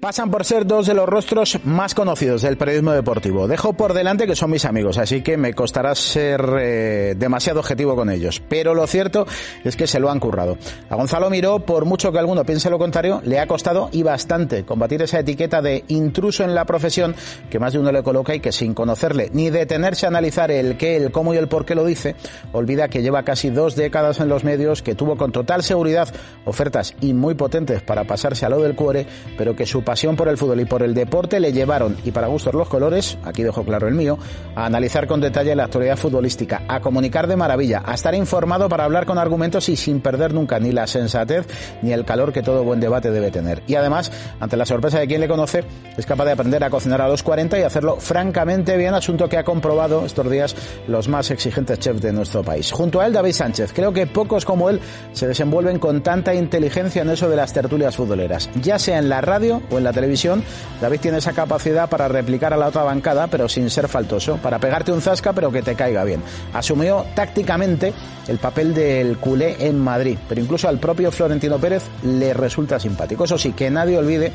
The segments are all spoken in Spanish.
Pasan por ser dos de los rostros más conocidos del periodismo deportivo. Dejo por delante que son mis amigos, así que me costará ser eh, demasiado objetivo con ellos. Pero lo cierto es que se lo han currado. A Gonzalo Miró, por mucho que alguno piense lo contrario, le ha costado y bastante combatir esa etiqueta de intruso en la profesión que más de uno le coloca y que sin conocerle ni detenerse a analizar el qué, el cómo y el por qué lo dice, olvida que lleva casi dos décadas en los medios, que tuvo con total seguridad ofertas y muy potentes para pasarse a lo del cuore, pero que su pasión por el fútbol y por el deporte le llevaron, y para gustos los colores, aquí dejo claro el mío, a analizar con detalle la actualidad futbolística, a comunicar de maravilla, a estar informado para hablar con argumentos y sin perder nunca ni la sensatez ni el calor que todo buen debate debe tener. Y además, ante la sorpresa de quien le conoce, es capaz de aprender a cocinar a los 40 y hacerlo francamente bien, asunto que ha comprobado estos días los más exigentes chefs de nuestro país. Junto a él, David Sánchez. Creo que pocos como él se desenvuelven con tanta inteligencia en eso de las tertulias futboleras, ya sea en la radio o en la televisión David tiene esa capacidad para replicar a la otra bancada, pero sin ser faltoso, para pegarte un zasca, pero que te caiga bien. Asumió tácticamente el papel del culé en Madrid, pero incluso al propio Florentino Pérez le resulta simpático. Eso sí, que nadie olvide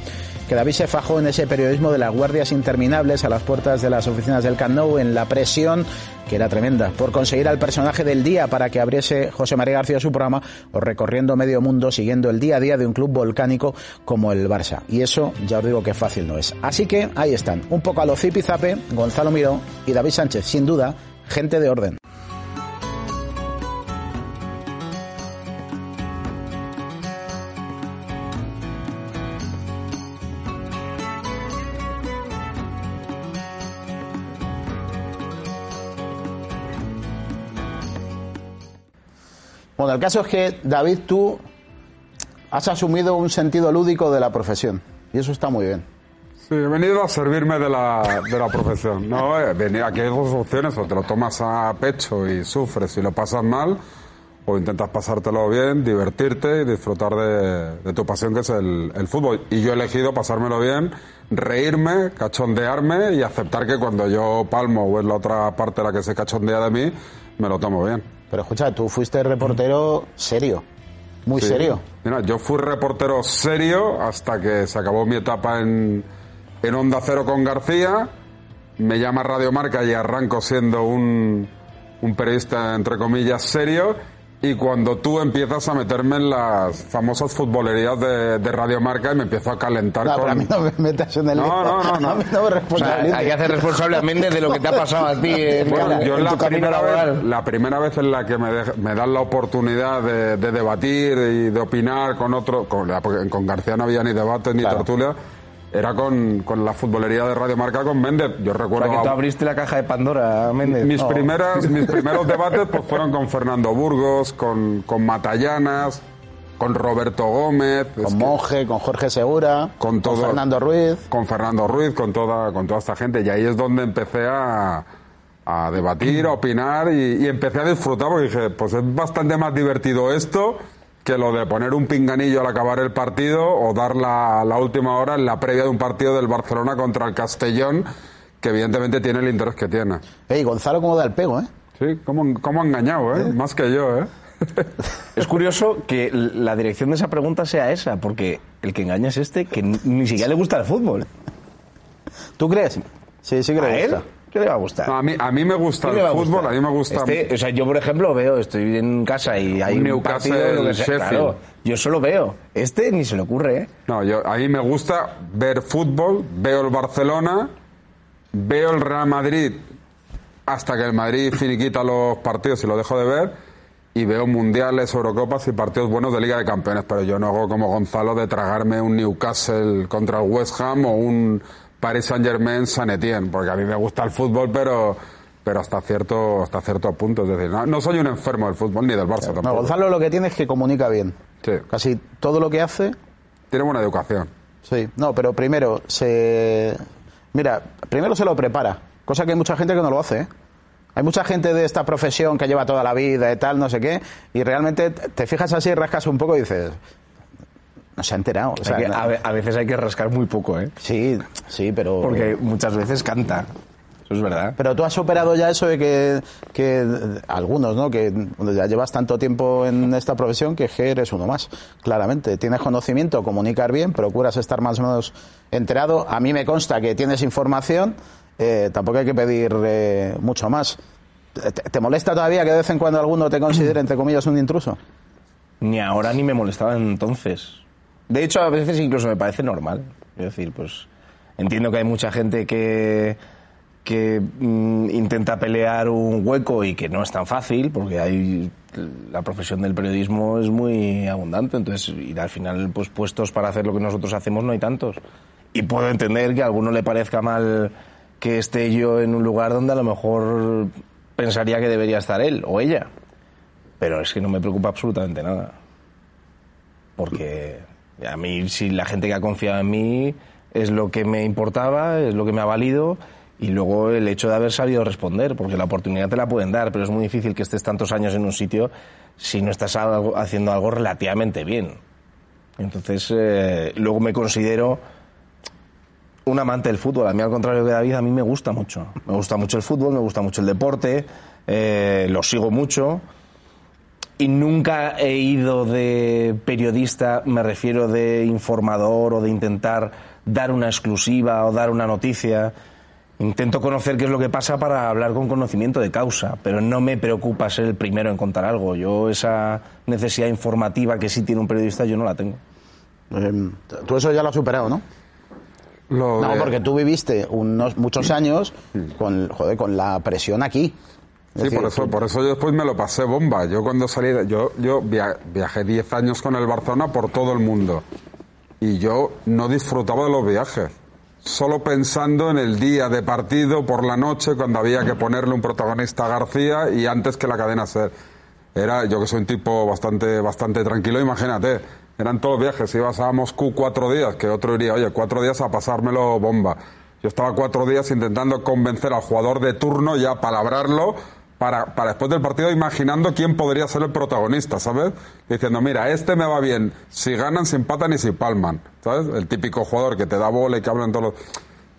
que David se fajó en ese periodismo de las guardias interminables a las puertas de las oficinas del Camp en la presión que era tremenda, por conseguir al personaje del día para que abriese José María García su programa o recorriendo medio mundo siguiendo el día a día de un club volcánico como el Barça. Y eso ya os digo que fácil no es. Así que ahí están, un poco a lo zipizape, Gonzalo Miró y David Sánchez, sin duda, gente de orden. Bueno, el caso es que, David, tú has asumido un sentido lúdico de la profesión. Y eso está muy bien. Sí, he venido a servirme de la, de la profesión. No, eh, venir, aquí hay dos opciones, o te lo tomas a pecho y sufres y lo pasas mal, o intentas pasártelo bien, divertirte y disfrutar de, tu pasión que es el, el, fútbol. Y yo he elegido pasármelo bien, reírme, cachondearme y aceptar que cuando yo palmo o es la otra parte la que se cachondea de mí, me lo tomo bien. Pero escucha, tú fuiste reportero serio, muy Sí. serio. Mira, yo fui reportero serio hasta que se acabó mi etapa en, en Onda Cero con García. Me llama Radio Marca y arranco siendo un, un periodista, entre comillas, serio. Y cuando tú empiezas a meterme en las famosas futbolerías de, de Radio Marca y me empiezo a calentar No, con... pero a mí no me metas en el No, no, no, no. A mí no me O sea, hay que hacer responsable a Méndez de lo que te ha pasado a ti en, Bueno, en yo tu la primera, vez, la primera vez en la que me, dej- me dan la oportunidad de, de debatir y de opinar con otro, con, porque con García no había ni debate ni Claro. tertulia, era con, con la futbolería de Radio Marca con Méndez. Yo recuerdo que tú abriste la caja de Pandora, Méndez. mis, No. primeras, mis primeros debates pues, fueron con Fernando Burgos, con, con Matallanas, con Roberto Gómez, Con que- Monje, con Jorge Segura, Con todo. Fernando Ruiz. con Fernando Ruiz, con toda, con toda esta gente. Y ahí es donde empecé a, a debatir, a opinar y, y empecé a disfrutar porque dije, pues es bastante más divertido esto que lo de poner un pinganillo al acabar el partido o dar la, la última hora en la previa de un partido del Barcelona contra el Castellón, que evidentemente tiene el interés que tiene. Ey, Gonzalo, ¿cómo da el pego, eh? Sí, cómo, cómo ha engañado, ¿eh? Más que yo, ¿eh? Es curioso que la dirección de esa pregunta sea esa, porque el que engaña es este, que ni- siquiera le gusta el fútbol. ¿Tú crees? Sí, sí que ¿A le él? ¿Qué le va a gustar? No, a, mí, a mí me gusta ¿Qué el a fútbol, gustar? a mí me gusta... Este, o sea, yo, por ejemplo, veo, estoy en casa y hay un, Newcastle, partido, lo que sea, Sheffield. claro, yo solo veo. Este ni se le ocurre, ¿eh? No, yo, a mí me gusta ver fútbol, veo el Barcelona, veo el Real Madrid hasta que el Madrid finiquita los partidos y lo dejo de ver, y veo mundiales, Eurocopas y partidos buenos de Liga de Campeones, pero yo no hago como Gonzalo de tragarme un Newcastle contra el West Ham o un Paris Saint Germain San Etienne, porque a mí me gusta el fútbol, pero pero hasta cierto hasta cierto punto, es decir, no, no soy un enfermo del fútbol ni del Barça No, tampoco. Gonzalo lo que tiene es que comunica bien. Sí. Casi todo lo que hace, Tiene buena educación. sí. No, pero primero se... Mira, primero se lo prepara, cosa que hay mucha gente que no lo hace, ¿eh? Hay mucha gente de esta profesión que lleva toda la vida y tal, no sé qué, y realmente te fijas así, rascas un poco y dices... No se ha enterado. o sea, que- a, ve- a veces hay que rascar muy poco, ¿eh? Sí, sí, pero... Porque muchas veces canta. Eso es verdad. Pero tú has superado ya eso de que, que algunos, ¿no? Que ya llevas tanto tiempo en esta profesión que eres uno más, claramente. Tienes conocimiento, comunicar bien, procuras estar más o menos enterado. A mí me consta que tienes información, eh, tampoco hay que pedir eh, mucho más. ¿Te, te molesta todavía que de vez en cuando alguno te considere, entre comillas, un intruso? Ni ahora ni me molestaba entonces. De hecho, a veces incluso me parece normal. Es decir, pues entiendo que hay mucha gente que, que mm, intenta pelear un hueco y que no es tan fácil, porque hay la profesión del periodismo es muy abundante, entonces y al final pues puestos para hacer lo que nosotros hacemos no hay tantos. Y puedo entender que a alguno le parezca mal que esté yo en un lugar donde a lo mejor pensaría que debería estar él o ella. Pero es que no me preocupa absolutamente nada. Porque a mí, si la gente que ha confiado en mí es lo que me importaba, es lo que me ha valido, y luego el hecho de haber sabido responder, porque la oportunidad te la pueden dar, pero es muy difícil que estés tantos años en un sitio si no estás algo- haciendo algo relativamente bien. Entonces, eh, luego me considero un amante del fútbol. A mí, al contrario que David, a mí me gusta mucho. Me gusta mucho el fútbol, me gusta mucho el deporte, eh, lo sigo mucho. Y nunca he ido de periodista, me refiero de informador o de intentar dar una exclusiva o dar una noticia. Intento conocer qué es lo que pasa para hablar con conocimiento de causa, pero no me preocupa ser el primero en contar algo. Yo esa necesidad informativa que sí tiene un periodista, yo no la tengo. Eh, tú eso ya lo has superado, ¿no? Lo No, de- porque tú viviste unos muchos años con, joder, con la presión aquí. Sí, por eso, por eso yo después me lo pasé bomba. Yo cuando salí, de- yo, yo via- viajé 10 años con el Barcelona por todo el mundo y yo no disfrutaba de los viajes. Solo pensando en el día de partido por la noche cuando había que ponerle un protagonista a García y antes que la cadena ser. Era, yo que soy un tipo bastante, bastante tranquilo, imagínate. Eran todos viajes. Si ibas a Moscú cuatro días, que otro diría, oye, cuatro días a pasármelo bomba. Yo estaba cuatro días intentando convencer al jugador de turno, ya palabrarlo, para, para después del partido imaginando quién podría ser el protagonista, ¿sabes? Diciendo, mira, este me va bien, si ganan, si empatan y si palman, ¿sabes? El típico jugador que te da bola y que hablan todos los...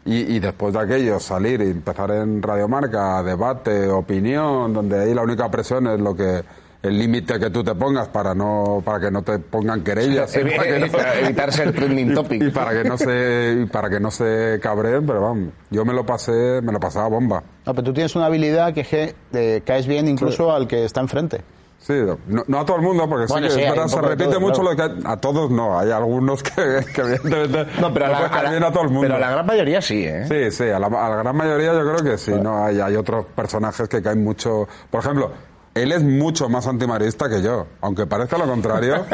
Y, y después de aquello, salir y empezar en Radiomarca, debate, opinión, donde ahí la única presión es lo que el límite que tú te pongas para no para que no te pongan querellas y para que no- Evitar ser trending topic. y para que no se y para que no se cabreen, pero vamos, yo me lo pasé, me lo pasaba bomba. No, pero tú tienes una habilidad que, je- eh, caes bien incluso al que está enfrente. Sí, no, no a todo el mundo, porque Bueno, sí sí, verdad, se repite todo, mucho claro. lo que a todos no, hay algunos que, que evidentemente No, pero a la, a a todo el mundo. pero a la gran mayoría sí, ¿eh? Sí, sí, a la, a la gran mayoría yo creo que sí, ¿no? Hay, hay otros personajes que caen mucho. Por ejemplo, él es mucho más antimaridista que yo, aunque parezca lo contrario,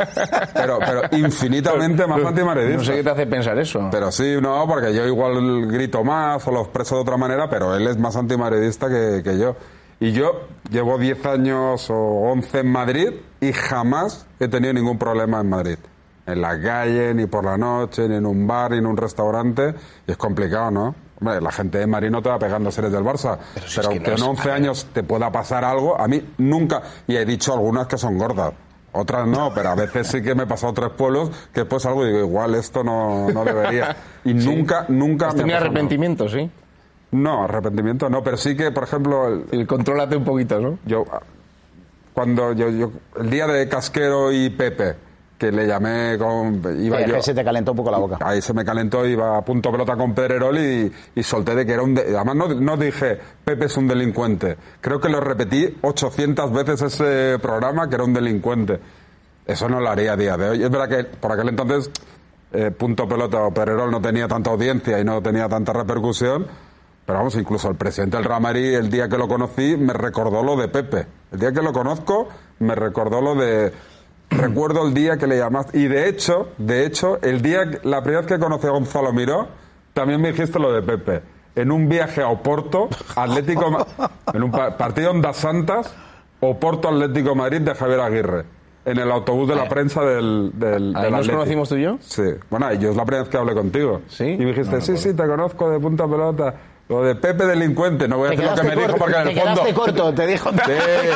pero, pero infinitamente más antimaridista. No sé qué te hace pensar eso. Pero sí, no, porque yo igual grito más o lo expreso de otra manera, pero él es más antimadridista que, que yo. Y yo llevo 10 años o 11 en Madrid y jamás he tenido ningún problema en Madrid. En la calle, ni por la noche, ni en un bar, ni en un restaurante. Y es complicado, ¿no? Hombre, la gente de Madrid no te va pegando seres del Barça. Pero, si aunque no en es- 11 años te pueda pasar algo, a mí nunca. Y he dicho algunas que son gordas. Otras no, pero a veces sí que me he pasado tres pueblos que después algo y digo, igual esto no, no debería. Y nunca, nunca Has me ha tenido arrepentimiento, sí. No, arrepentimiento no, pero sí que, por ejemplo, el- Y contrólate un poquito, ¿no? yo cuando yo, yo el día de Casquero y Pepe que le llamé con iba yo que se te calentó un poco la boca. ahí se me calentó iba a punto pelota con Pedrerol y, y solté de que era un de- además no, no dije Pepe es un delincuente creo que lo repetí 800 veces ese programa que era un delincuente eso no lo haría a día de hoy es verdad que por aquel entonces eh, punto pelota o Pedrerol no tenía tanta audiencia y no tenía tanta repercusión pero vamos, incluso el presidente del Real Madrid, el día que lo conocí, me recordó lo de Pepe. El día que lo conozco, me recordó lo de... Recuerdo el día que le llamaste. Y de hecho, de hecho, el día, la primera vez que conocí a Gonzalo Miró, también me dijiste lo de Pepe. En un viaje a Oporto, Atlético, en un pa- partido en Das Santas, Oporto Atlético Madrid de Javier Aguirre. En el autobús de la prensa del, del, ¿Ahí del nos conocimos tú y yo? Sí. Bueno, yo es la primera vez que hablé contigo. ¿Sí? Y me dijiste, No sí, sí, te conozco de punta pelota. Lo de Pepe delincuente, no voy a decir lo que me dijo porque en el te fondo... corto, te dijo. Sí,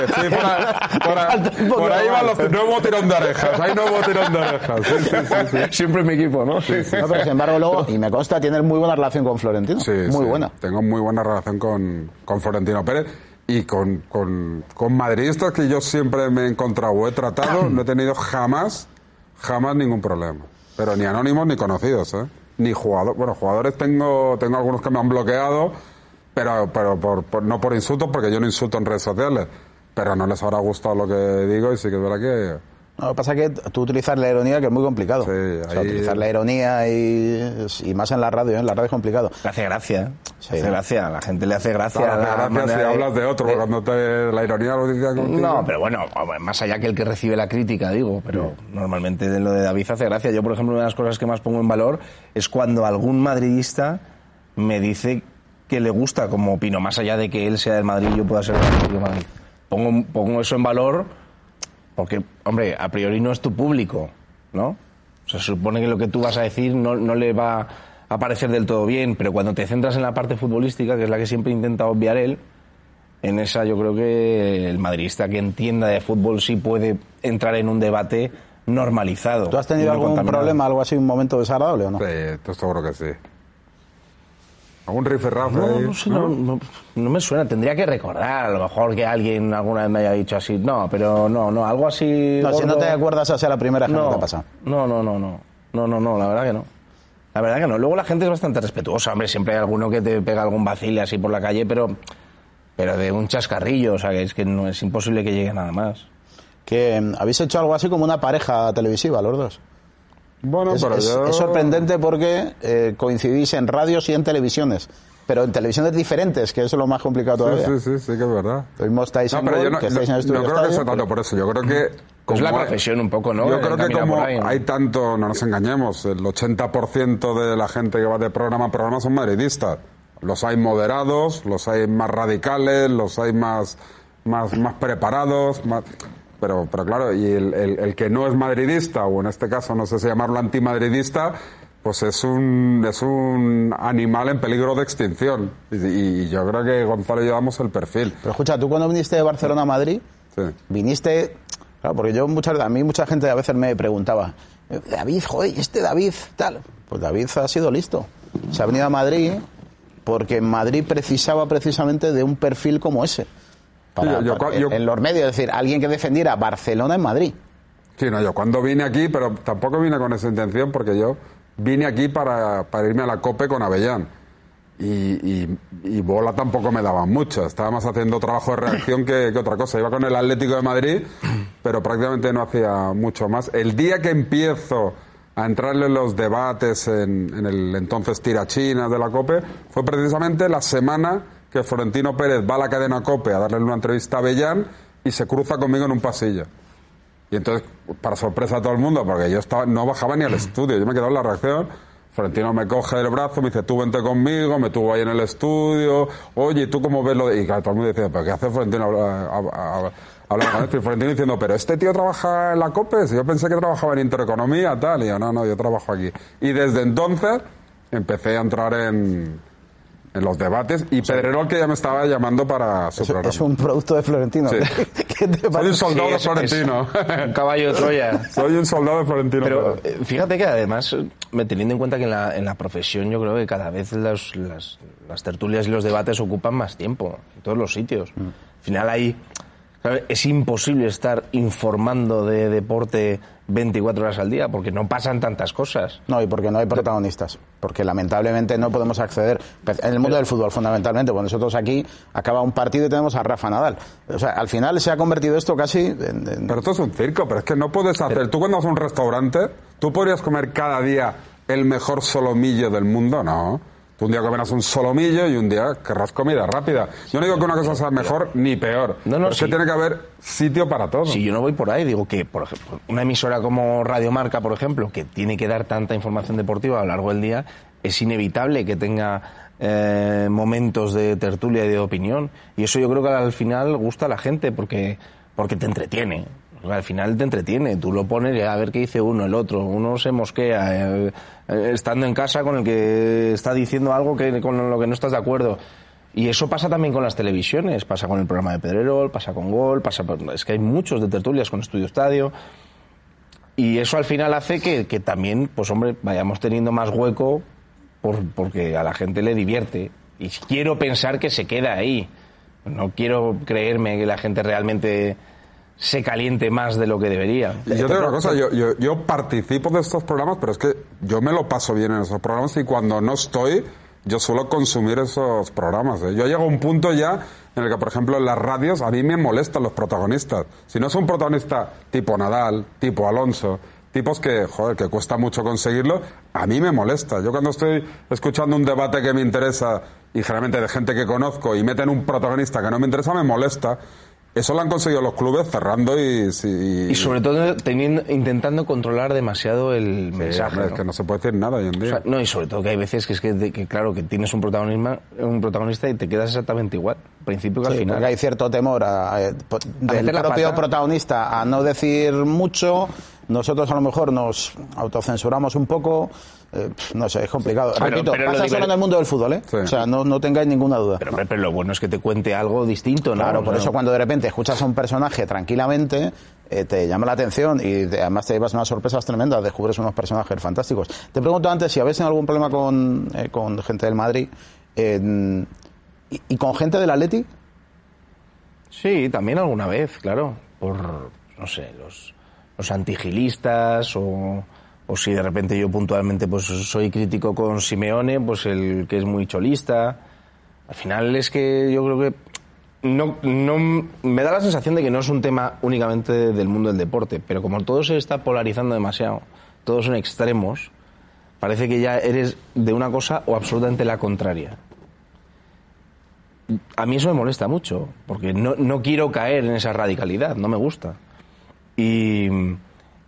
sí, por, ahí- por por ahí los... No hubo tirón de orejas, ahí no hubo tirón de orejas. Sí, sí, sí, sí. Siempre mi equipo, ¿no? No, pero sin embargo, luego, y me consta, tienes muy buena relación con Florentino. Sí, muy sí. buena. Tengo muy buena relación con, con Florentino Pérez y con, con, con madridistas que yo siempre me he encontrado o he tratado, no he tenido jamás, jamás ningún problema. Pero ni anónimos ni conocidos, ¿eh? Ni jugadores. Bueno, jugadores tengo, tengo algunos que me han bloqueado, pero, pero por, por- no por insultos, porque yo no insulto en redes sociales. Pero no les habrá gustado lo que digo y sí que es verdad que No, lo que pasa es que tú utilizas la ironía, que es muy complicado. Sí, O sea, ahí- utilizar la ironía y, y más en la radio, ¿eh? en la radio es complicado. Le hace gracia, ¿eh? Sí. Le hace gracia, la gente le hace gracia. Claro, la manera si de- hablas de otro, cuando te, la ironía lo dice contigo. No, pero bueno, más allá que el que recibe la crítica, digo, pero normalmente de lo de David hace gracia. Yo, por ejemplo, una de las cosas que más pongo en valor es cuando algún madridista me dice que le gusta como opino, más allá de que él sea del Madrid y yo pueda ser del Madrid. Pongo, pongo eso en valor porque, hombre, a priori no es tu público, ¿no? O sea, se supone que lo que tú vas a decir no, no le va a parecer del todo bien, pero cuando te centras en la parte futbolística, que es la que siempre intenta obviar él, en esa yo creo que el madridista que entienda de fútbol sí puede entrar en un debate normalizado. ¿Tú has tenido algún problema, algo así, un momento desagradable o no? Sí, esto seguro que sí. ¿Algún rifirrafe No, no, sé, no, no- no me suena. Tendría que recordar, a lo mejor que alguien alguna vez me haya dicho así. No, pero no, no, algo así. No, si no gordo- te acuerdas, sea la primera que no, no, te ha pasado. no, no, no, no, no, no, no, la verdad que no. La verdad que no. Luego la gente es bastante respetuosa, hombre, siempre hay alguno que te pega algún vacile así por la calle, pero, pero de un chascarrillo, o sea, que es que no es imposible que llegue nada más. Que mm, habéis hecho algo así como una pareja televisiva, los dos. Bueno, Es, pero es- yo... es sorprendente porque eh, coincidís en radios y en televisiones, pero en televisiones diferentes, que eso es lo más complicado todavía. Sí, sí, sí, sí que es verdad. No, pero Gol, yo no, que estáis en el estudio no creo que sea tanto por eso. Yo creo que... Es la profesión un poco, ¿no? Yo creo que como por ahí, ¿no? hay tanto, no nos engañemos, el 80% de la gente que va de programa a programa son madridistas. Los hay moderados, los hay más radicales, los hay más, más, más preparados, más... Pero, pero claro, y el, el- el que no es madridista, o en este caso no sé si llamarlo antimadridista, pues es un, es un animal en peligro de extinción. Y, y yo creo que Gonzalo damos el perfil. Pero escucha, tú cuando viniste de Barcelona a Madrid, Sí. viniste, claro, porque yo muchas a mí mucha gente a veces me preguntaba, "Eh, David, joder, ¿y este David tal? Pues David ha sido listo. Se ha venido a Madrid porque Madrid precisaba precisamente de un perfil como ese. Para- Sí, yo- para- yo- en los medios, es decir, alguien que defendiera Barcelona en Madrid. Sí, no, yo cuando vine aquí, pero tampoco vine con esa intención porque yo vine aquí para, para irme a la COPE con Avellán. Y, y- y bola tampoco me daban mucho. Estaba más haciendo trabajo de reacción que, que otra cosa. Iba con el Atlético de Madrid, pero prácticamente no hacía mucho más. El día que empiezo a entrarle en los debates en, en el entonces tirachinas de la COPE, fue precisamente la semana que Florentino Pérez va a la cadena COPE a darle una entrevista a Avellán y se cruza conmigo en un pasillo. Y entonces, para sorpresa de todo el mundo, porque yo estaba, no bajaba ni al estudio, yo me quedaba en la reacción. Florentino me coge del brazo, me dice, tú vente conmigo, me tuvo ahí en el estudio, oye, ¿y tú cómo ves lo de...? Y claro, todo el mundo decía, ¿pero qué hace Florentino hablando con esto? Y Florentino diciendo, pero este tío trabaja en la COPE, si yo pensé que trabajaba en Intereconomía, tal, y yo, no, no, yo trabajo aquí. Y desde entonces empecé a entrar en, en los debates, y Pedrerol que ya me estaba llamando para su Es, programa. es un producto de Florentino. Sí. ¿Qué te Soy un soldado Sí, de es- Florentino. Un caballo de Troya. Soy un soldado de Florentino. Pero eh, fíjate que además, me- teniendo en cuenta que en la, en la profesión yo creo que cada vez las, las tertulias y los debates ocupan más tiempo en todos los sitios. Mm. Al final hay... claro, Es imposible estar informando de deporte 24 horas al día porque no pasan tantas cosas. No, y porque no hay protagonistas. Porque lamentablemente no podemos acceder. En el mundo del fútbol, fundamentalmente. Pues nosotros aquí acaba un partido y tenemos a Rafa Nadal. O sea, al final se ha convertido esto casi en. en- Pero esto es un circo, pero es que no puedes hacer. Tú cuando vas a un restaurante, tú podrías comer cada día el mejor solomillo del mundo, no. Tú un día comerás un solomillo y un día querrás comida rápida. Yo no digo que una cosa sea mejor ni peor. No, no, pero es que tiene que haber sitio para todo. Si yo no voy por ahí, digo que, por ejemplo, una emisora como Radio Marca, por ejemplo, que tiene que dar tanta información deportiva a lo largo del día, es inevitable que tenga eh, momentos de tertulia y de opinión. Y eso yo creo que al final gusta a la gente porque, porque te entretiene. Al final te entretiene, tú lo pones a ver qué dice uno, el otro, uno se mosquea, eh, eh, estando en casa con el que está diciendo algo que, con lo que no estás de acuerdo. Y eso pasa también con las televisiones, pasa con el programa de Pedrerol, pasa con Gol, pasa es que hay muchos de tertulias con Estudio Estadio. Y eso al final hace que, que también, pues hombre, vayamos teniendo más hueco por, porque a la gente le divierte. Y quiero pensar que se queda ahí. No quiero creerme que la gente realmente se caliente más de lo que debería. Yo te digo una cosa, yo participo de estos programas, pero es que yo me lo paso bien en esos programas y cuando no estoy, yo suelo consumir esos programas. ¿eh? Yo llego a un punto ya en el que, por ejemplo, en las radios a mí me molestan los protagonistas. Si no es un protagonista tipo Nadal, tipo Alonso, tipos que, joder, que cuesta mucho conseguirlo, a mí me molesta. Yo cuando estoy escuchando un debate que me interesa y generalmente de gente que conozco y meten un protagonista que no me interesa, me molesta. Eso lo han conseguido los clubes cerrando y... Y, y sobre todo teniendo, intentando controlar demasiado el sí, mensaje. Hombre, ¿no? Es que no se puede decir nada hoy en día. O sea, no, y sobre todo que hay veces que es que, de, que, claro, que tienes un, protagonismo, un protagonista y te quedas exactamente igual, principio que sí, al final. Porque hay cierto temor a, a, del propio protagonista a no decir mucho. Nosotros a lo mejor nos autocensuramos un poco. Eh, no sé, es complicado. Pero, Repito, pero pasa solo en el mundo del fútbol, ¿eh? Sí. O sea, no, no tengáis ninguna duda. Pero, pero, lo bueno es que te cuente algo distinto, ¿no? Claro, por No, eso cuando de repente escuchas a un personaje tranquilamente, eh, te llama la atención y te- además te llevas unas sorpresas tremendas, descubres unos personajes fantásticos. Te pregunto antes si habéis tenido algún problema con, eh, con gente del Madrid eh, y, y con gente del Atleti. Sí, también alguna vez, claro. Por, no sé, los, los antigilistas o, o si de repente yo puntualmente pues soy crítico con Simeone, pues el que es muy cholista. Al final es que yo creo que no, no me da la sensación de que no es un tema únicamente del mundo del deporte, pero como todo se está polarizando demasiado, todos son extremos, parece que ya eres de una cosa o absolutamente la contraria. A mí eso me molesta mucho, porque no, no quiero caer en esa radicalidad, no me gusta. Y,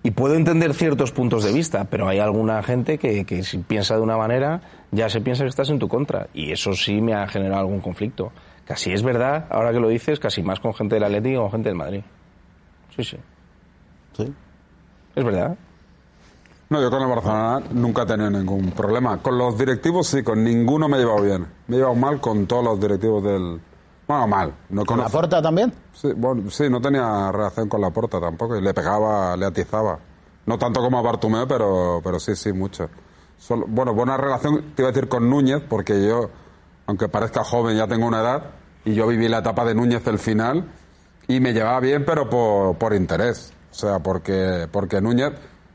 y puedo entender ciertos puntos de vista, pero hay alguna gente que, que si piensa de una manera, ya se piensa que estás en tu contra. Y eso sí me ha generado algún conflicto. Casi es verdad, ahora que lo dices, casi más con gente del Atlético que con gente del Madrid. Sí, sí. Sí. Es verdad. No, yo con el Barcelona nunca he tenido ningún problema. Con los directivos sí, con ninguno me he llevado bien. Me he llevado mal con todos los directivos del... Bueno, mal. No ¿Con la porta también? Sí, bueno, sí, no tenía relación con la porta tampoco. Y le pegaba, le atizaba. No tanto como a Bartumeo, pero, pero sí, sí, mucho. Solo- bueno, buena relación, te iba a decir con Núñez, porque yo, aunque parezca joven, ya tengo una edad. Y yo viví la etapa de Núñez el final. Y me llevaba bien, pero por, por interés. O sea, porque, porque Núñez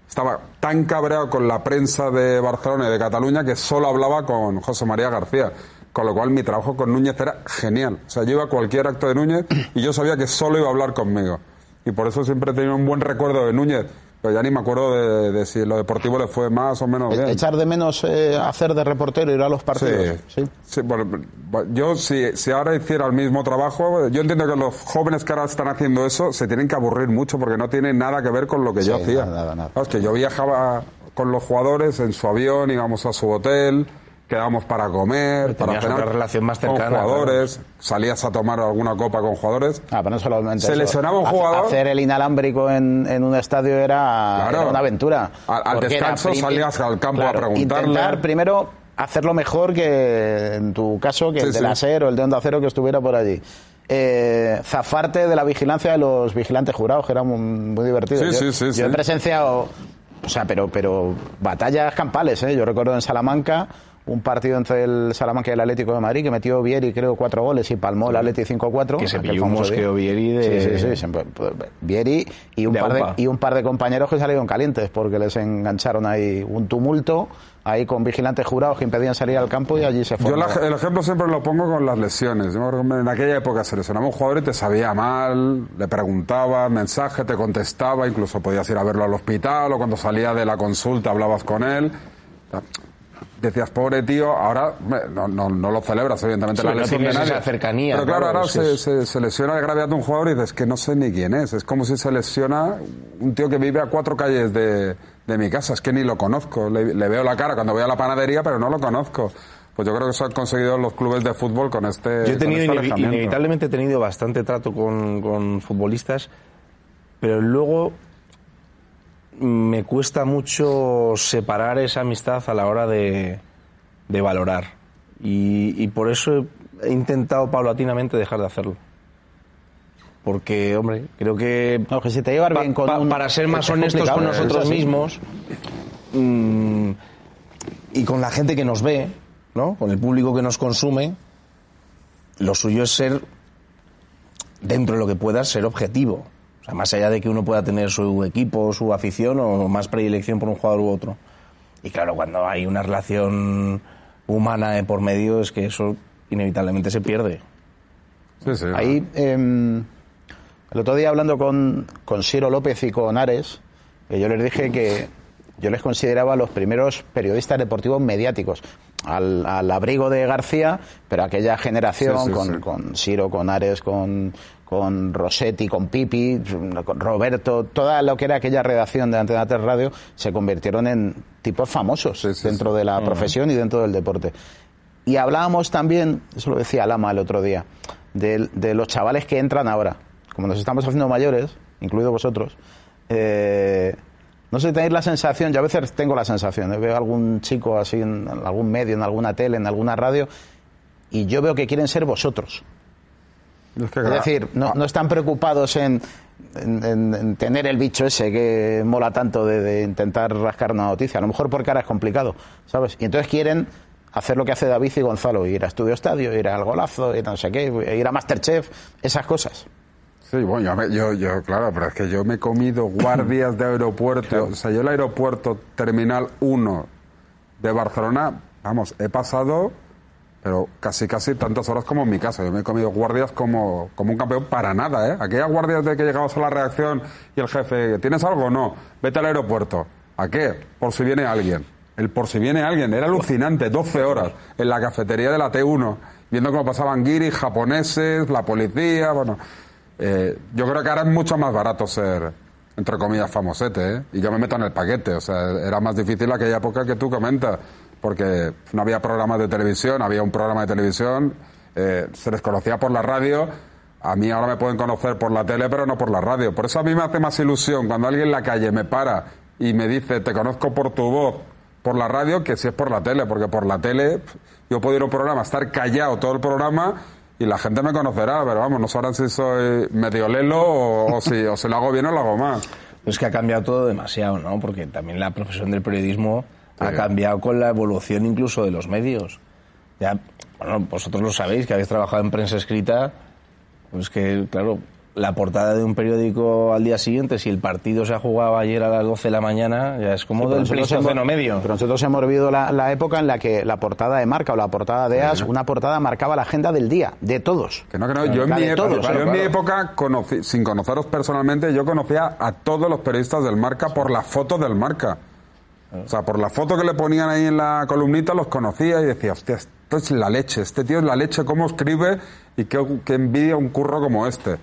estaba tan cabreado con la prensa de Barcelona y de Cataluña que solo hablaba con José María García. Con lo cual mi trabajo con Núñez era genial. O sea, yo iba a cualquier acto de Núñez y yo sabía que solo iba a hablar conmigo. Y por eso siempre he tenido un buen recuerdo de Núñez. Pero ya ni me acuerdo de, de si lo deportivo le fue más o menos bien. E- Echar de menos eh, hacer de reportero, ir a los partidos. Sí, sí, bueno, bueno, yo si, si ahora hiciera el mismo trabajo, yo entiendo que los jóvenes que ahora están haciendo eso se tienen que aburrir mucho porque no tiene nada que ver con lo que yo Sí, hacía. nada, nada, nada. Es que yo viajaba con los jugadores en su avión, íbamos a su hotel, quedábamos para comer, para cenar otra relación más con cercana, jugadores, salías a tomar alguna copa con jugadores. Ah, pero no solamente Se lesionaba un jugador. Hacer el inalámbrico en, en un estadio era, Claro. era una aventura. Al- descanso salías al campo a preguntarle. Intentar primero hacerlo mejor que en tu caso, que Sí, el de sí. la SER o el de Onda Cero que estuviera por allí. Eh, zafarte de la vigilancia de los vigilantes jurados, que era muy, muy divertido. Sí, yo, sí, sí, yo he presenciado, o sea, pero, pero batallas campales, ¿eh? Yo recuerdo en Salamanca un partido entre el Salamanca y el Atlético de Madrid que metió Vieri creo cuatro goles y palmó el Atlético 5-4 Que se aquel pilló un mosqueo Vieri de- Sí, sí, sí, siempre- pues, Vieri y un, De par de, aupa. y un par de compañeros que salieron calientes porque les engancharon ahí un tumulto ahí con vigilantes jurados que impedían salir al campo y allí se Yo fue. la- el ejemplo siempre lo pongo con las lesiones. Yo en aquella época se lesionaba un jugador y te sabía mal, le preguntaba, mensaje, te contestaba, incluso podías ir a verlo al hospital o cuando salía de la consulta hablabas con él. Decías, pobre tío, ahora no, no, no lo celebras, evidentemente, Sí, la no lesión de tienes nadie. esa cercanía, Pero claro, ahora se, se- se lesiona de gravedad un jugador y dices que no sé ni quién es. Es como si se lesiona un tío que vive a cuatro calles de, de mi casa. Es que ni lo conozco. Le, le veo la cara cuando voy a la panadería, pero no lo conozco. Pues yo creo que eso han conseguido los clubes de fútbol con este. Yo he tenido, este inevitablemente he tenido bastante trato con, con futbolistas, pero luego me cuesta mucho separar esa amistad a la hora de, de valorar. Y, y por eso he intentado paulatinamente dejar de hacerlo. Porque, hombre, creo que, No, que si te llevas pa- bien con pa- un- para ser más es honestos con es nosotros mismos mm, y con la gente que nos ve, ¿no? con el público que nos consume, lo suyo es ser, dentro de lo que puedas, ser objetivo. O sea, más allá de que uno pueda tener su equipo, su afición o más predilección por un jugador u otro. Y claro, cuando hay una relación humana de por medio, es que eso inevitablemente se pierde. Sí, sí. Ahí, eh, el otro día hablando con, con Ciro López y con Ares, que yo les dije que yo les consideraba los primeros periodistas deportivos mediáticos, al, al abrigo de García, pero aquella generación Sí, sí, con, sí. con Ciro, con Ares, con, con Rossetti, con Pipi, con Roberto, toda lo que era aquella redacción de Antena 3 Radio, se convirtieron en tipos famosos Sí, sí, dentro sí. de la profesión y dentro del deporte. Y hablábamos también, eso lo decía Lama el otro día, de, de los chavales que entran ahora. Como nos estamos haciendo mayores, incluido vosotros, eh, no sé, tenéis la sensación, yo a veces tengo la sensación, eh, veo algún chico así en algún medio, en alguna tele, en alguna radio, y yo veo que quieren ser vosotros. Es, que, Es claro, decir, no, no están preocupados en, en- en- en tener el bicho ese que mola tanto de, de intentar rascar una noticia. A lo mejor porque ahora es complicado, ¿sabes? Y entonces quieren hacer lo que hace David y Gonzalo, ir a Estudio Estadio, ir al golazo, ir a no sé qué, ir a Masterchef, esas cosas. Sí, bueno, yo, me- yo, yo, claro, pero es que yo me he comido guardias de aeropuerto. O sea, yo el aeropuerto Terminal 1 de Barcelona, vamos, he pasado, pero casi, casi tantas horas como en mi casa. Yo me he comido guardias como, como un campeón para nada, ¿eh? Aquellas guardias de que llegamos a la reacción y el jefe, ¿tienes algo? No, vete al aeropuerto. ¿A qué? Por si viene alguien. El por si viene alguien, era alucinante, 12 horas en la cafetería de la T1, viendo cómo pasaban guiris, japoneses, la policía, bueno. Eh, yo creo que ahora es mucho más barato ser, entre comillas, famosete, ¿eh? Y yo me meto en el paquete, o sea, era más difícil aquella época que tú comentas, porque no había programas de televisión, había un programa de televisión, eh, se les conocía por la radio, a mí ahora me pueden conocer por la tele, pero no por la radio. Por eso a mí me hace más ilusión cuando alguien en la calle me para y me dice, te conozco por tu voz, por la radio, que si es por la tele, porque por la tele yo puedo ir a un programa, estar callado todo el programa y la gente me conocerá, pero vamos, no sabrán si soy medio lelo o, o si o se lo hago bien o lo hago mal. Es que ha cambiado todo demasiado, ¿no? Porque también la profesión del periodismo ha Sí. cambiado con la evolución incluso de los medios. Ya, bueno, vosotros lo sabéis, que habéis trabajado en prensa escrita, pues que, claro, la portada de un periódico al día siguiente, si el partido se ha jugado ayer a las 12 de la mañana, ya es como Pero del nosotros medio. Pero nosotros hemos vivido la, la época en la que la portada de marca o la portada de AS, una portada marcaba la agenda del día, de todos. Que no, que no, yo en mi, época, todos, yo claro, en mi época conocí, sin conoceros personalmente, yo conocía a todos los periodistas del Marca por la foto del Marca. O sea, por la foto que le ponían ahí en la columnita los conocía y decía, hostia, esto es la leche, este tío es la leche, cómo escribe y qué, qué envidia un curro como este.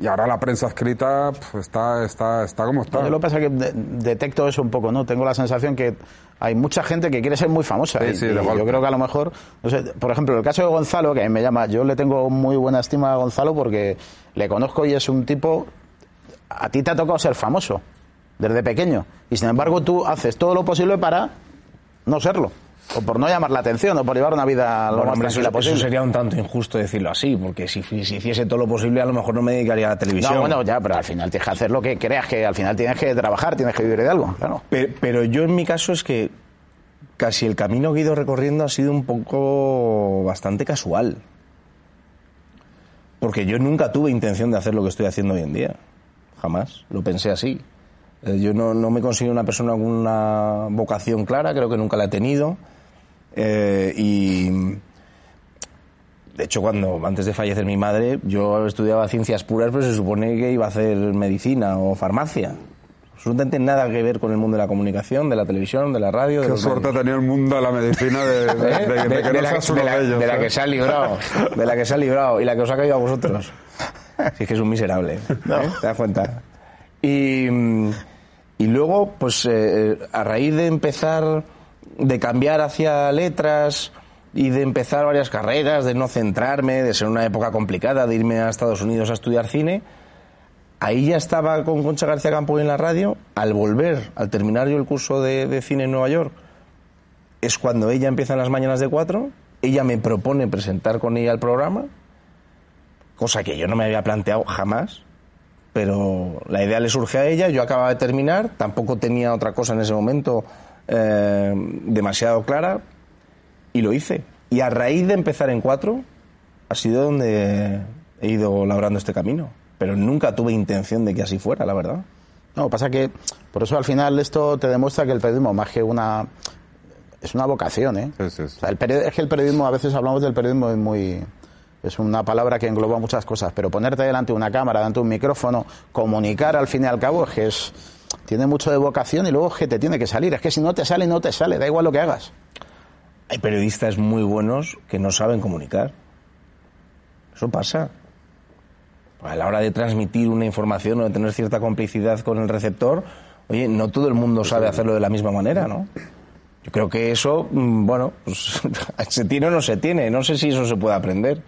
Y ahora la prensa escrita pf, está, está, está como está. Yo lo que pasa es que de- detecto eso un poco, ¿no? Tengo la sensación que hay mucha gente que quiere ser muy famosa. Sí, y- sí, y de golpe. yo creo que a lo mejor, no sé, por ejemplo, el caso de Gonzalo, que a mí me llama, yo le tengo muy buena estima a Gonzalo porque le conozco y es un tipo, a ti te ha tocado ser famoso desde pequeño. Y sin embargo tú haces todo lo posible para no serlo. O por no llamar la atención, o por llevar una vida lo Bueno, más hombre, eso, tranquila eso posible. sería un tanto injusto decirlo así, porque si, si hiciese todo lo posible, a lo mejor no me dedicaría a la televisión. No, bueno, ya, pero al final tienes que hacer lo que creas que al final tienes que trabajar, tienes que vivir de algo, claro. Pe- Pero, yo en mi caso es que casi el camino que he ido recorriendo ha sido un poco bastante casual. Porque yo nunca tuve intención de hacer lo que estoy haciendo hoy en día. Jamás. Lo pensé así. Eh, Yo no, no me considero una persona con una vocación clara, creo que nunca la he tenido. Eh, y de hecho, cuando antes de fallecer mi madre, yo estudiaba ciencias puras, pero se supone que iba a hacer medicina o farmacia. Absolutamente nada que ver con el mundo de la comunicación, de la televisión, de la radio. de Qué los suerte medios. tenido el mundo de la medicina de, de- de- ¿Eh? de que no la, de de de ¿eh? que se ha librado, de la que se ha librado y la que os ha caído a vosotros. Si es que es un miserable, ¿eh? ¿te das cuenta? Y, y luego, pues eh, a raíz de empezar, de cambiar hacia letras y de empezar varias carreras, de no centrarme, de ser una época complicada, de irme a Estados Unidos a estudiar cine, ahí ya estaba con Concha García Campo en la radio. Al volver, al terminar yo el curso de, de cine en Nueva York, es cuando ella empieza en las mañanas de cuatro. Ella me propone presentar con ella el programa, cosa que yo no me había planteado jamás pero la idea le surge a ella, yo acababa de terminar, tampoco tenía otra cosa en ese momento eh, demasiado clara y lo hice. Y a raíz de empezar en cuatro, ha sido donde he ido labrando este camino. Pero nunca tuve intención de que así fuera, la verdad. No, pasa que por eso al final esto te demuestra que el periodismo, más que una. es una vocación, ¿eh? Sí, sí, sí. O sea, el peri- es que el periodismo, a veces hablamos del periodismo es muy. Es una palabra que engloba muchas cosas, pero ponerte delante de una cámara, delante de un micrófono, comunicar al fin y al cabo, es que es. Tiene mucho de vocación y luego es que te tiene que salir. Es que si no te sale, no te sale, da igual lo que hagas. Hay periodistas muy buenos que no saben comunicar. Eso pasa. A la hora de transmitir una información o de tener cierta complicidad con el receptor, oye, no todo el mundo sabe hacerlo de la misma manera, ¿no? Yo creo que eso, mm, bueno, pues, se tiene o no se tiene. No sé si eso se puede aprender.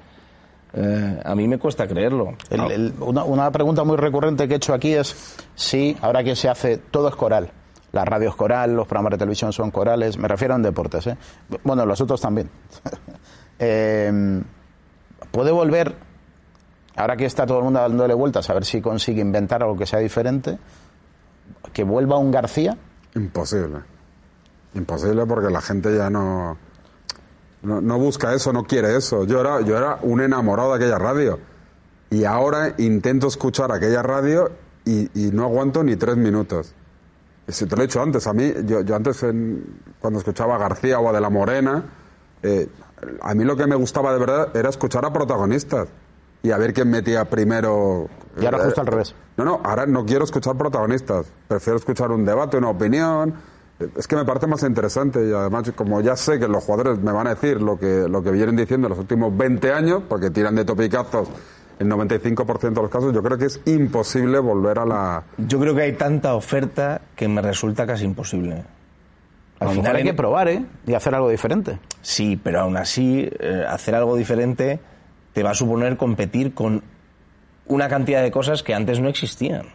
Eh, a mí me cuesta creerlo. El- el- una, una pregunta muy recurrente que he hecho aquí es si ahora que se hace todo es coral. La radio es coral, los programas de televisión son corales, me refiero a en deportes, ¿eh? Bueno, los otros también. Eh, ¿Puede volver, ahora que está todo el mundo dándole vueltas, a ver si consigue inventar algo que sea diferente, que vuelva un García? Imposible. Imposible porque la gente ya no, no, no busca eso, no quiere eso. Yo era, yo era un enamorado de aquella radio. Y ahora intento escuchar aquella radio y, y no aguanto ni tres minutos. Y si te lo he dicho antes, a mí, yo, yo antes en- cuando escuchaba a García o a De la Morena, eh, a mí lo que me gustaba de verdad era escuchar a protagonistas y a ver quién metía primero. Y ahora Eh, justo al revés. no, no, ahora no quiero escuchar protagonistas. Prefiero escuchar un debate, una opinión. Es que me parece más interesante y además, como ya sé que los jugadores me van a decir lo que, lo que vienen diciendo en los últimos 20 años, porque tiran de topicazos el 95% de los casos, yo creo que es imposible volver a la. Yo creo que hay tanta oferta que me resulta casi imposible. A Al final hay en- que probar, ¿eh? Y hacer algo diferente. Sí, pero aún así, eh, hacer algo diferente te va a suponer competir con una cantidad de cosas que antes no existían.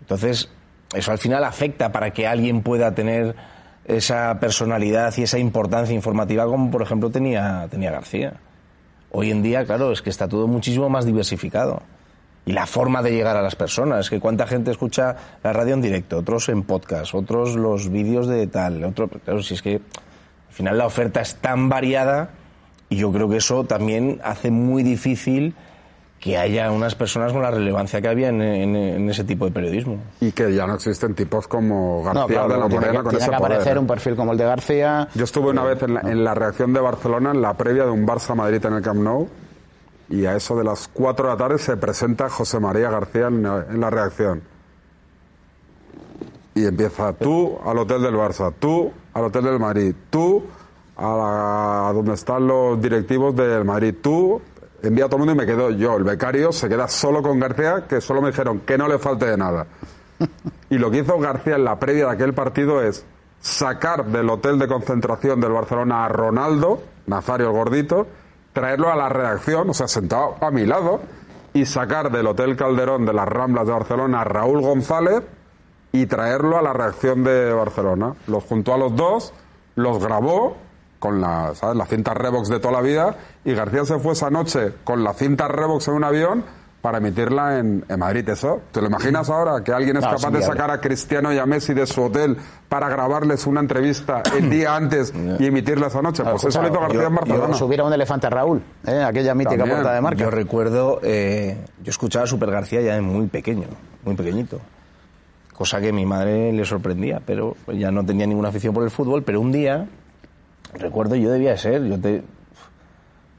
Entonces, eso al final afecta para que alguien pueda tener esa personalidad y esa importancia informativa como, por ejemplo, tenía, tenía García. Hoy en día, claro, es que está todo muchísimo más diversificado. Y la forma de llegar a las personas, que cuánta gente escucha la radio en directo, otros en podcast, otros los vídeos de tal, otro, claro, si es que al final la oferta es tan variada y yo creo que eso también hace muy difícil que haya unas personas con la relevancia que había en, en- en ese tipo de periodismo. Y que ya no existen tipos como García No, claro, de la tiene Morena que, con tiene ese que poder. aparecer un perfil como el de García. Yo estuve una vez en la, en la reacción de Barcelona, en la previa de un Barça-Madrid en el Camp Nou, y a eso de las 4 de la tarde se presenta José María García en la, en la reacción. Y empieza tú al hotel del Barça, tú al hotel del Madrid, tú a, la- a donde están los directivos del Madrid, tú envía a todo el mundo y me quedo yo. El becario se queda solo con García, que solo me dijeron que no le falte de nada. Y lo que hizo García en la previa de aquel partido es sacar del hotel de concentración del Barcelona a Ronaldo, Nazario el gordito, traerlo a la redacción, o sea, sentado a mi lado, y sacar del Hotel Calderón de las Ramblas de Barcelona a Raúl González y traerlo a la redacción de Barcelona. Los juntó a los dos, los grabó con la, ¿sabes? la cinta Revox de toda la vida y García se fue esa noche con la cinta Revox en un avión para emitirla en, en Madrid. ¿Eso? ¿Te lo imaginas ahora? Que alguien es No, es capaz de sacar a Cristiano y a Messi de su hotel para grabarles una entrevista el día antes y emitirla esa noche. Pues eso lo hizo García en Yo Barcelona. subiera un elefante a Raúl, ¿eh? aquella mítica También. portada de marca. Yo recuerdo, eh, yo escuchaba a Super García ya de muy pequeño, muy pequeñito. Cosa que a mi madre le sorprendía, pero ya no tenía ninguna afición por el fútbol. Pero un día, recuerdo, yo debía ser, yo te,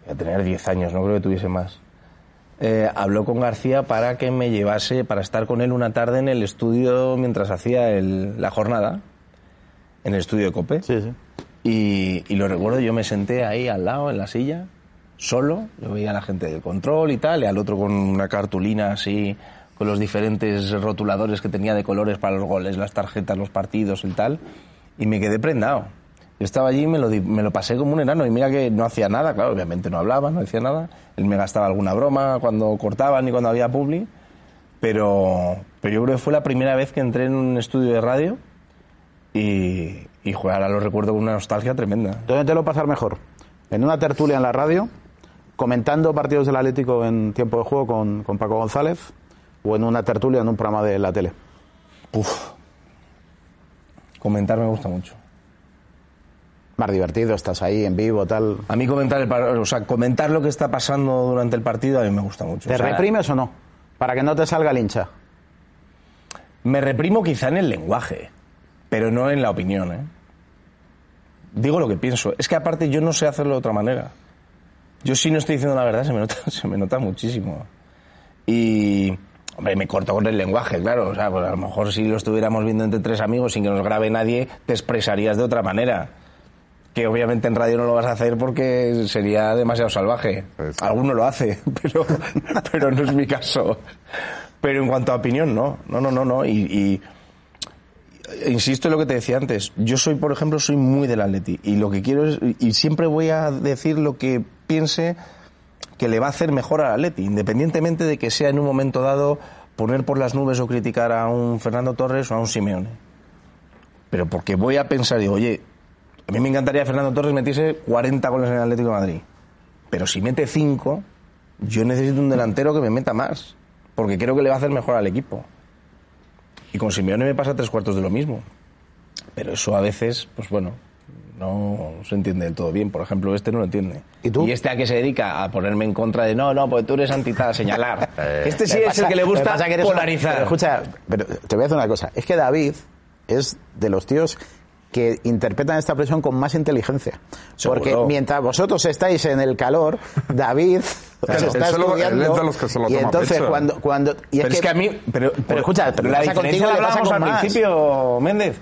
voy a tener 10 años, no creo que tuviese más. Eh, habló con García para que me llevase, para estar con él una tarde en el estudio mientras hacía el- la jornada, en el estudio de COPE. Sí, sí. Y, y lo recuerdo, yo me senté ahí al lado, en la silla, solo, yo veía a la gente del control y tal, y al otro con una cartulina así, con los diferentes rotuladores que tenía de colores para los goles, las tarjetas, los partidos y tal, y me quedé prendado. Yo estaba allí y me lo, di- me lo pasé como un enano, y mira que no hacía nada, claro, obviamente no hablaba, no decía nada, él me gastaba alguna broma cuando cortaban y cuando había publi, Pero, pero yo creo que fue la primera vez que entré en un estudio de radio y, y joder, ahora lo recuerdo con una nostalgia tremenda. ¿Dónde te lo pasar mejor? ¿En una tertulia en la radio? ¿Comentando partidos del Atlético en tiempo de juego con, con Paco González? ¿O en una tertulia en un programa de la tele? Uf. Comentar me gusta mucho. Más divertido, estás ahí en vivo, tal. A mí comentar, el, par- o sea, comentar lo que está pasando durante el partido a mí me gusta mucho. ¿Te O sea, reprimes o no? Para que no te salga el hincha. Me reprimo quizá en el lenguaje, pero no en la opinión. ¿eh? Digo lo que pienso. Es que aparte yo no sé hacerlo de otra manera. Yo si no estoy diciendo la verdad se me nota, se me nota muchísimo. Y, hombre, me corto con el lenguaje, claro. O sea, pues a lo mejor si lo estuviéramos viendo entre tres amigos sin que nos grabe nadie, te expresarías de otra manera. Que obviamente en radio no lo vas a hacer porque sería demasiado salvaje. Pues- Alguno lo hace, pero, pero no es mi caso. Pero en cuanto a opinión, no. No, no, no, no. Y, y- insisto en lo que te decía antes. Yo soy, por ejemplo, soy muy del Atleti. Y lo que quiero es, y siempre voy a decir lo que piense que le va a hacer mejor al Atleti, independientemente de que sea en un momento dado poner por las nubes o criticar a un Fernando Torres o a un Simeone. Pero porque voy a pensar, digo, oye, a mí me encantaría que Fernando Torres metiese 40 goles en el Atlético de Madrid. Pero si mete 5, yo necesito un delantero que me meta más. Porque creo que le va a hacer mejor al equipo. Y con Simeone me pasa tres cuartos de lo mismo. Pero eso a veces, pues bueno, no se entiende del todo bien. Por ejemplo, este no lo entiende. ¿Y tú? este a que se dedica a ponerme en contra de no, no, porque tú eres antital, señalar. este sí es pasa- el que le gusta que una- polarizar. pero escucha, pero te voy a decir una cosa. Es que David es de los tíos que interpretan esta presión con más inteligencia. Seguro. Porque mientras vosotros estáis en el calor, David Claro, está estudiando. los que se lo y entonces pecho. cuando cuando y pero es que a mí, pero, pero escucha, pero la diferencia contigo, la hablábamos al más. principio, Méndez.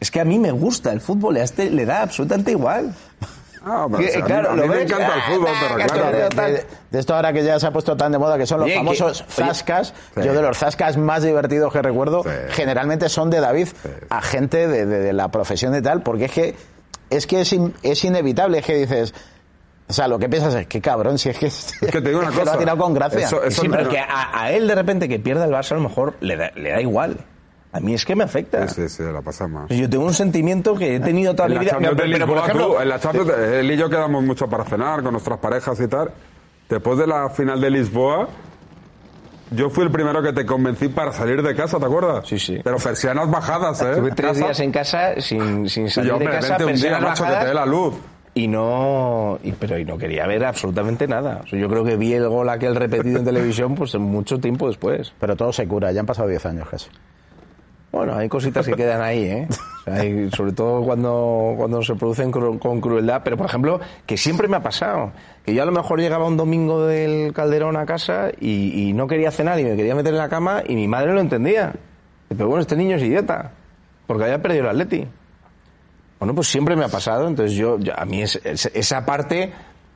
Es que a mí me gusta el fútbol, a este le da absolutamente igual. Ah, pero, Que, o sea, a mí- claro, a mí, me encanta el ah, fútbol, ah, pero que claro. de, de- de esto ahora que ya se ha puesto tan de moda, que son los Oye, que- famosos oye, zascas, sí. yo de los zascas más divertidos que recuerdo, Sí. generalmente son de David, a gente de, de- de la profesión y tal, porque es que es, que es, in- es inevitable, es que dices... O sea, lo que piensas es que cabrón, si es que, es que te digo una lo ha tirado con gracia. eso- eso sí, pero no- que a, a él de repente que pierda el Barça a lo mejor le da, le da igual. A mí es que me afecta. Sí, sí, sí, la pasa más. Yo tengo un sentimiento que he tenido toda mi la vida. Pero, de pero, por Lisboa, ejemplo, tú, en la Champions, él y yo quedamos mucho para cenar con nuestras parejas y tal. Después de la final de Lisboa, yo fui el primero que te convencí para salir de casa, ¿te acuerdas? Sí, sí. Pero persianas bajadas, ¿eh? Estuve tres Casa. días en casa sin, sin salir yo, de hombre, casa, vente un día, macho, que te dé la luz. y no y, pero y no quería ver absolutamente nada. O sea, yo creo que vi el gol aquel repetido en televisión pues mucho tiempo después. Pero todo se cura, ya han pasado 10 años casi. Bueno, hay cositas que quedan ahí, ¿eh? Sobre todo cuando, cuando se producen cru- con crueldad. Pero, por ejemplo, que siempre me ha pasado. Que yo a lo mejor llegaba un domingo del Calderón a casa y, y no quería cenar y me quería meter en la cama y mi madre lo entendía. Pero bueno, este niño es idiota. Porque había perdido el Atleti. Bueno, pues siempre me ha pasado. Entonces yo, yo- a mí es- esa parte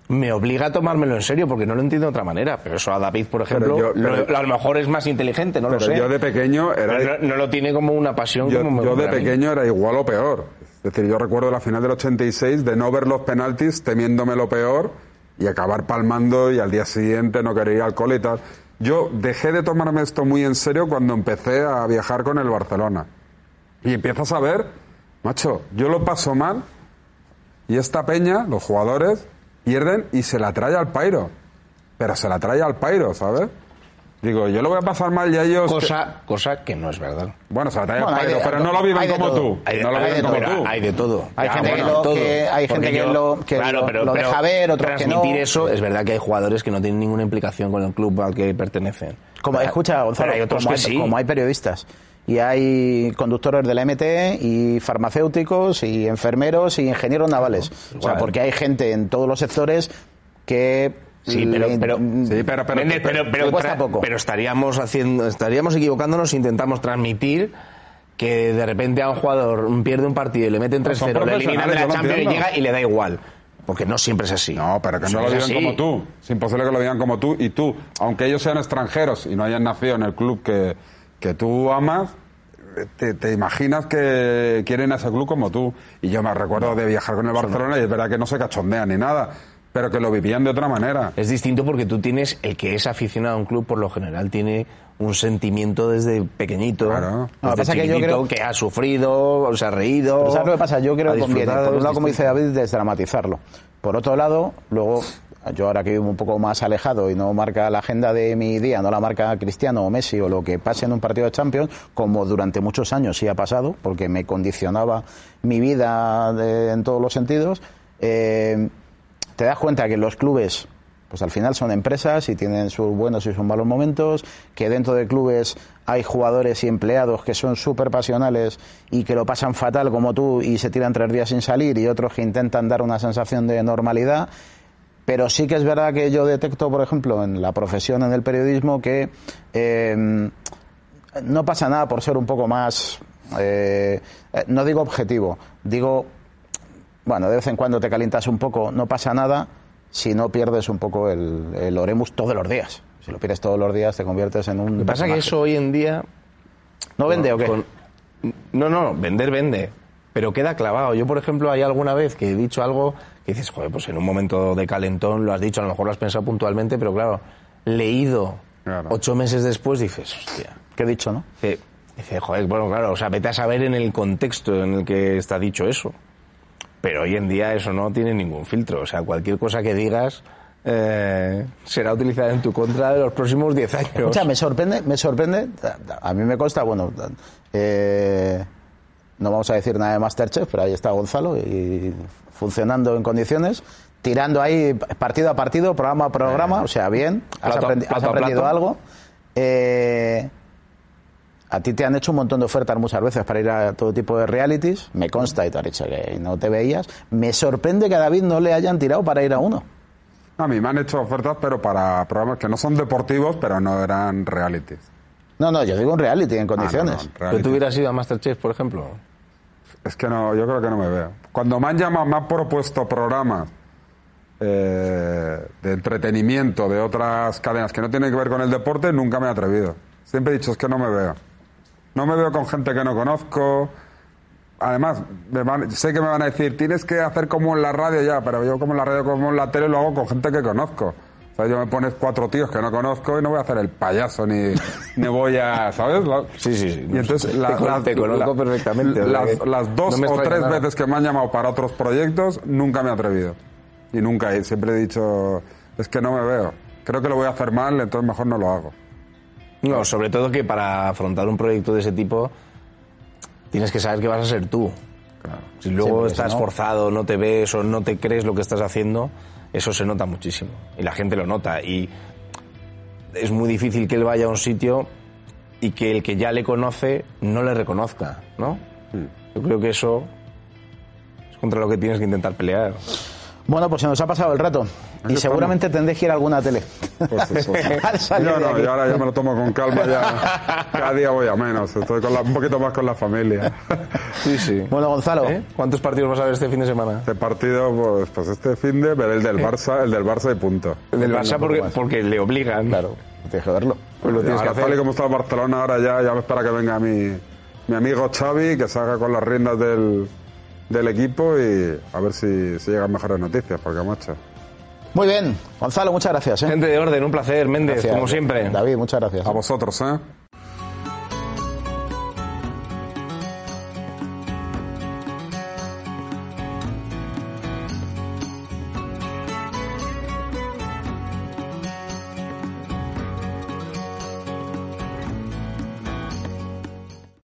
me obliga a tomármelo en serio porque no lo entiendo de otra manera. Pero eso a David, por ejemplo, yo- lo- a lo mejor es más inteligente, no lo sé. yo de pequeño era... Pero no, no lo tiene como una pasión Yo, como me yo de pequeño era igual o peor. Es decir, yo recuerdo la final del 86 de no ver los penaltis temiéndome lo peor y acabar palmando y al día siguiente no querer ir al cole y tal. Yo dejé de tomarme esto muy en serio cuando empecé a viajar con el Barcelona. Y empiezas a ver, macho, yo lo paso mal y esta peña, los jugadores, pierden y se la trae al pairo. Pero se la trae al pairo, ¿sabes? Digo, yo lo voy a pasar mal y a ellos... Cosa, cosa que no es verdad. Bueno, se la trae Bueno, al hay pairo, de- pero no lo viven como todo. tú. Hay de, no lo hay viven de como todo, tú. hay de todo. Hay Ya, gente que lo- todo. que- hay Porque gente que lo- que lo- lo deja ver, otros que no. transmitir eso, es verdad que hay jugadores que no tienen ninguna implicación con el club al que pertenecen. Como, Pero- escucha, Gonzalo, hay otros como, que hay, sí. como hay periodistas y hay conductores de la MT y farmacéuticos y enfermeros y ingenieros navales. o sea, porque hay gente en todos los sectores que Sí, pero, pero, Sí, pero- pero- pero, pero- cuesta poco. pero estaríamos haciendo, estaríamos equivocándonos si intentamos transmitir que de repente a un jugador pierde un partido y le meten 3-0, son le eliminan de la Champions y llega y le da igual. Porque no siempre es así. No, pero que no lo así. como tú. Es imposible que lo vivan como tú. Y tú, aunque ellos sean extranjeros y no hayan nacido en el club que, que tú amas, te, te imaginas que quieren a ese club como tú. Y yo me recuerdo de viajar con el Barcelona y es verdad que no se cachondean ni nada. pero que lo vivían de otra manera. Es distinto porque tú tienes, el que es aficionado a un club por lo general tiene un sentimiento desde pequeñito. Claro. Lo que Desde pasa que yo creo- que ha sufrido, se ha reído. Pero ¿sabes lo que pasa? Yo creo que conviene, por un lado, como dice. David, desdramatizarlo. Por otro lado, luego, yo ahora que vivo un poco más alejado y no marca la agenda de mi día, no la marca Cristiano o Messi o lo que pase en un partido de Champions, como durante muchos años sí ha pasado, porque me condicionaba mi vida de- en todos los sentidos, eh, te das cuenta que los clubes pues al final son empresas y tienen sus buenos y sus malos momentos, que dentro de clubes hay jugadores y empleados que son súper pasionales y que lo pasan fatal como tú y se tiran tres días sin salir y otros que intentan dar una sensación de normalidad. Pero sí que es verdad que yo detecto, por ejemplo, en la profesión, en el periodismo, que eh, no pasa nada por ser un poco más, eh, eh, no digo objetivo, digo bueno, de vez en cuando te calientas un poco, no pasa nada si no pierdes un poco el, el oremus todos los días. Si lo pierdes todos los días te conviertes en un... Lo que pasa es que eso hoy en día... ¿No vende o qué? con- No, no, vender vende. Pero queda clavado. Yo, por ejemplo, hay alguna vez que he dicho algo que dices, joder, pues en un momento de calentón lo has dicho, a lo mejor lo has pensado puntualmente, pero claro, leído Claro. ocho meses después dices, hostia. ¿Qué he dicho, no? Dice, dice, joder, bueno, claro, o sea, vete a saber en el contexto en el que está dicho eso. Pero hoy en día eso no tiene ningún filtro. O sea, cualquier cosa que digas eh, será utilizada en tu contra de los próximos 10 años. Escucha, me sorprende, me sorprende, a mí me consta, bueno, eh, no vamos a decir nada de Masterchef, pero ahí está Gonzalo y funcionando en condiciones, tirando ahí partido a partido, programa a programa, o sea, bien, has, Plato aprendi- has plato a aprendido plato. algo. Eh, a ti te han hecho un montón de ofertas muchas veces para ir a todo tipo de realities, me consta y te han dicho que no te veías. Me sorprende que a David no le hayan tirado para ir a uno. A mí me han hecho ofertas, pero para programas que no son deportivos, pero no eran realities. No, no, yo digo un reality en Ah, no, condiciones. no, ¿Pero reality. tú hubieras ido a Masterchef, por ejemplo? Es que no, yo creo que no me veo. Cuando me han llamado, me han propuesto programas eh, de entretenimiento de otras cadenas que no tienen que ver con el deporte, nunca me he atrevido. Siempre he dicho, es que no me veo. No me veo con gente que no conozco. Además, me van- sé que me van a decir, tienes que hacer como en la radio ya, pero yo como en la radio, como en la tele, lo hago con gente que conozco. O sea, yo me pones cuatro tíos que no conozco y no voy a hacer el payaso, ni, ni voy a, ¿sabes? Sí, sí, sí. Y entonces, Te la- con- conozco la- perfectamente, Las, las dos no o tres nada. veces que me han llamado para otros proyectos, nunca me he atrevido. Y nunca, he- siempre he dicho, es que no me veo. Creo que lo voy a hacer mal, entonces mejor no lo hago. No, sobre todo que para afrontar un proyecto de ese tipo tienes que saber que vas a ser tú. Si Sí, luego si estás no- forzado, no te ves o no te crees lo que estás haciendo, eso se nota muchísimo. Y la gente lo nota. Y es muy difícil que él vaya a un sitio y que el que ya le conoce no le reconozca, ¿no? Yo creo que eso es contra lo que tienes que intentar pelear. Bueno, pues se nos ha pasado el rato. Y seguramente tendréis que ir a alguna tele. Pues eso. De no, aquí. yo ahora ya me lo tomo con calma, ya cada día voy a menos. Estoy con la- un poquito más con la familia. Sí, sí. Bueno, Gonzalo, ¿Eh? ¿Cuántos partidos vas a ver este fin de semana? Este partido, pues, pues este fin de ver el del Barça, el del Barça y punto. Del Barça porque, porque le obligan. claro, tienes que verlo. Pues lo tienes que Ahora, tal y hacer. como está el Barcelona, ahora ya, ya me espera que venga mi, mi amigo Xavi, que salga con las riendas del, del equipo y a ver si, si llegan mejores noticias, porque macho. Muy bien, Gonzalo, muchas gracias. ¿eh? Gente de orden, un placer, Méndez, Gracias. como siempre. David, muchas gracias. A vosotros, ¿eh?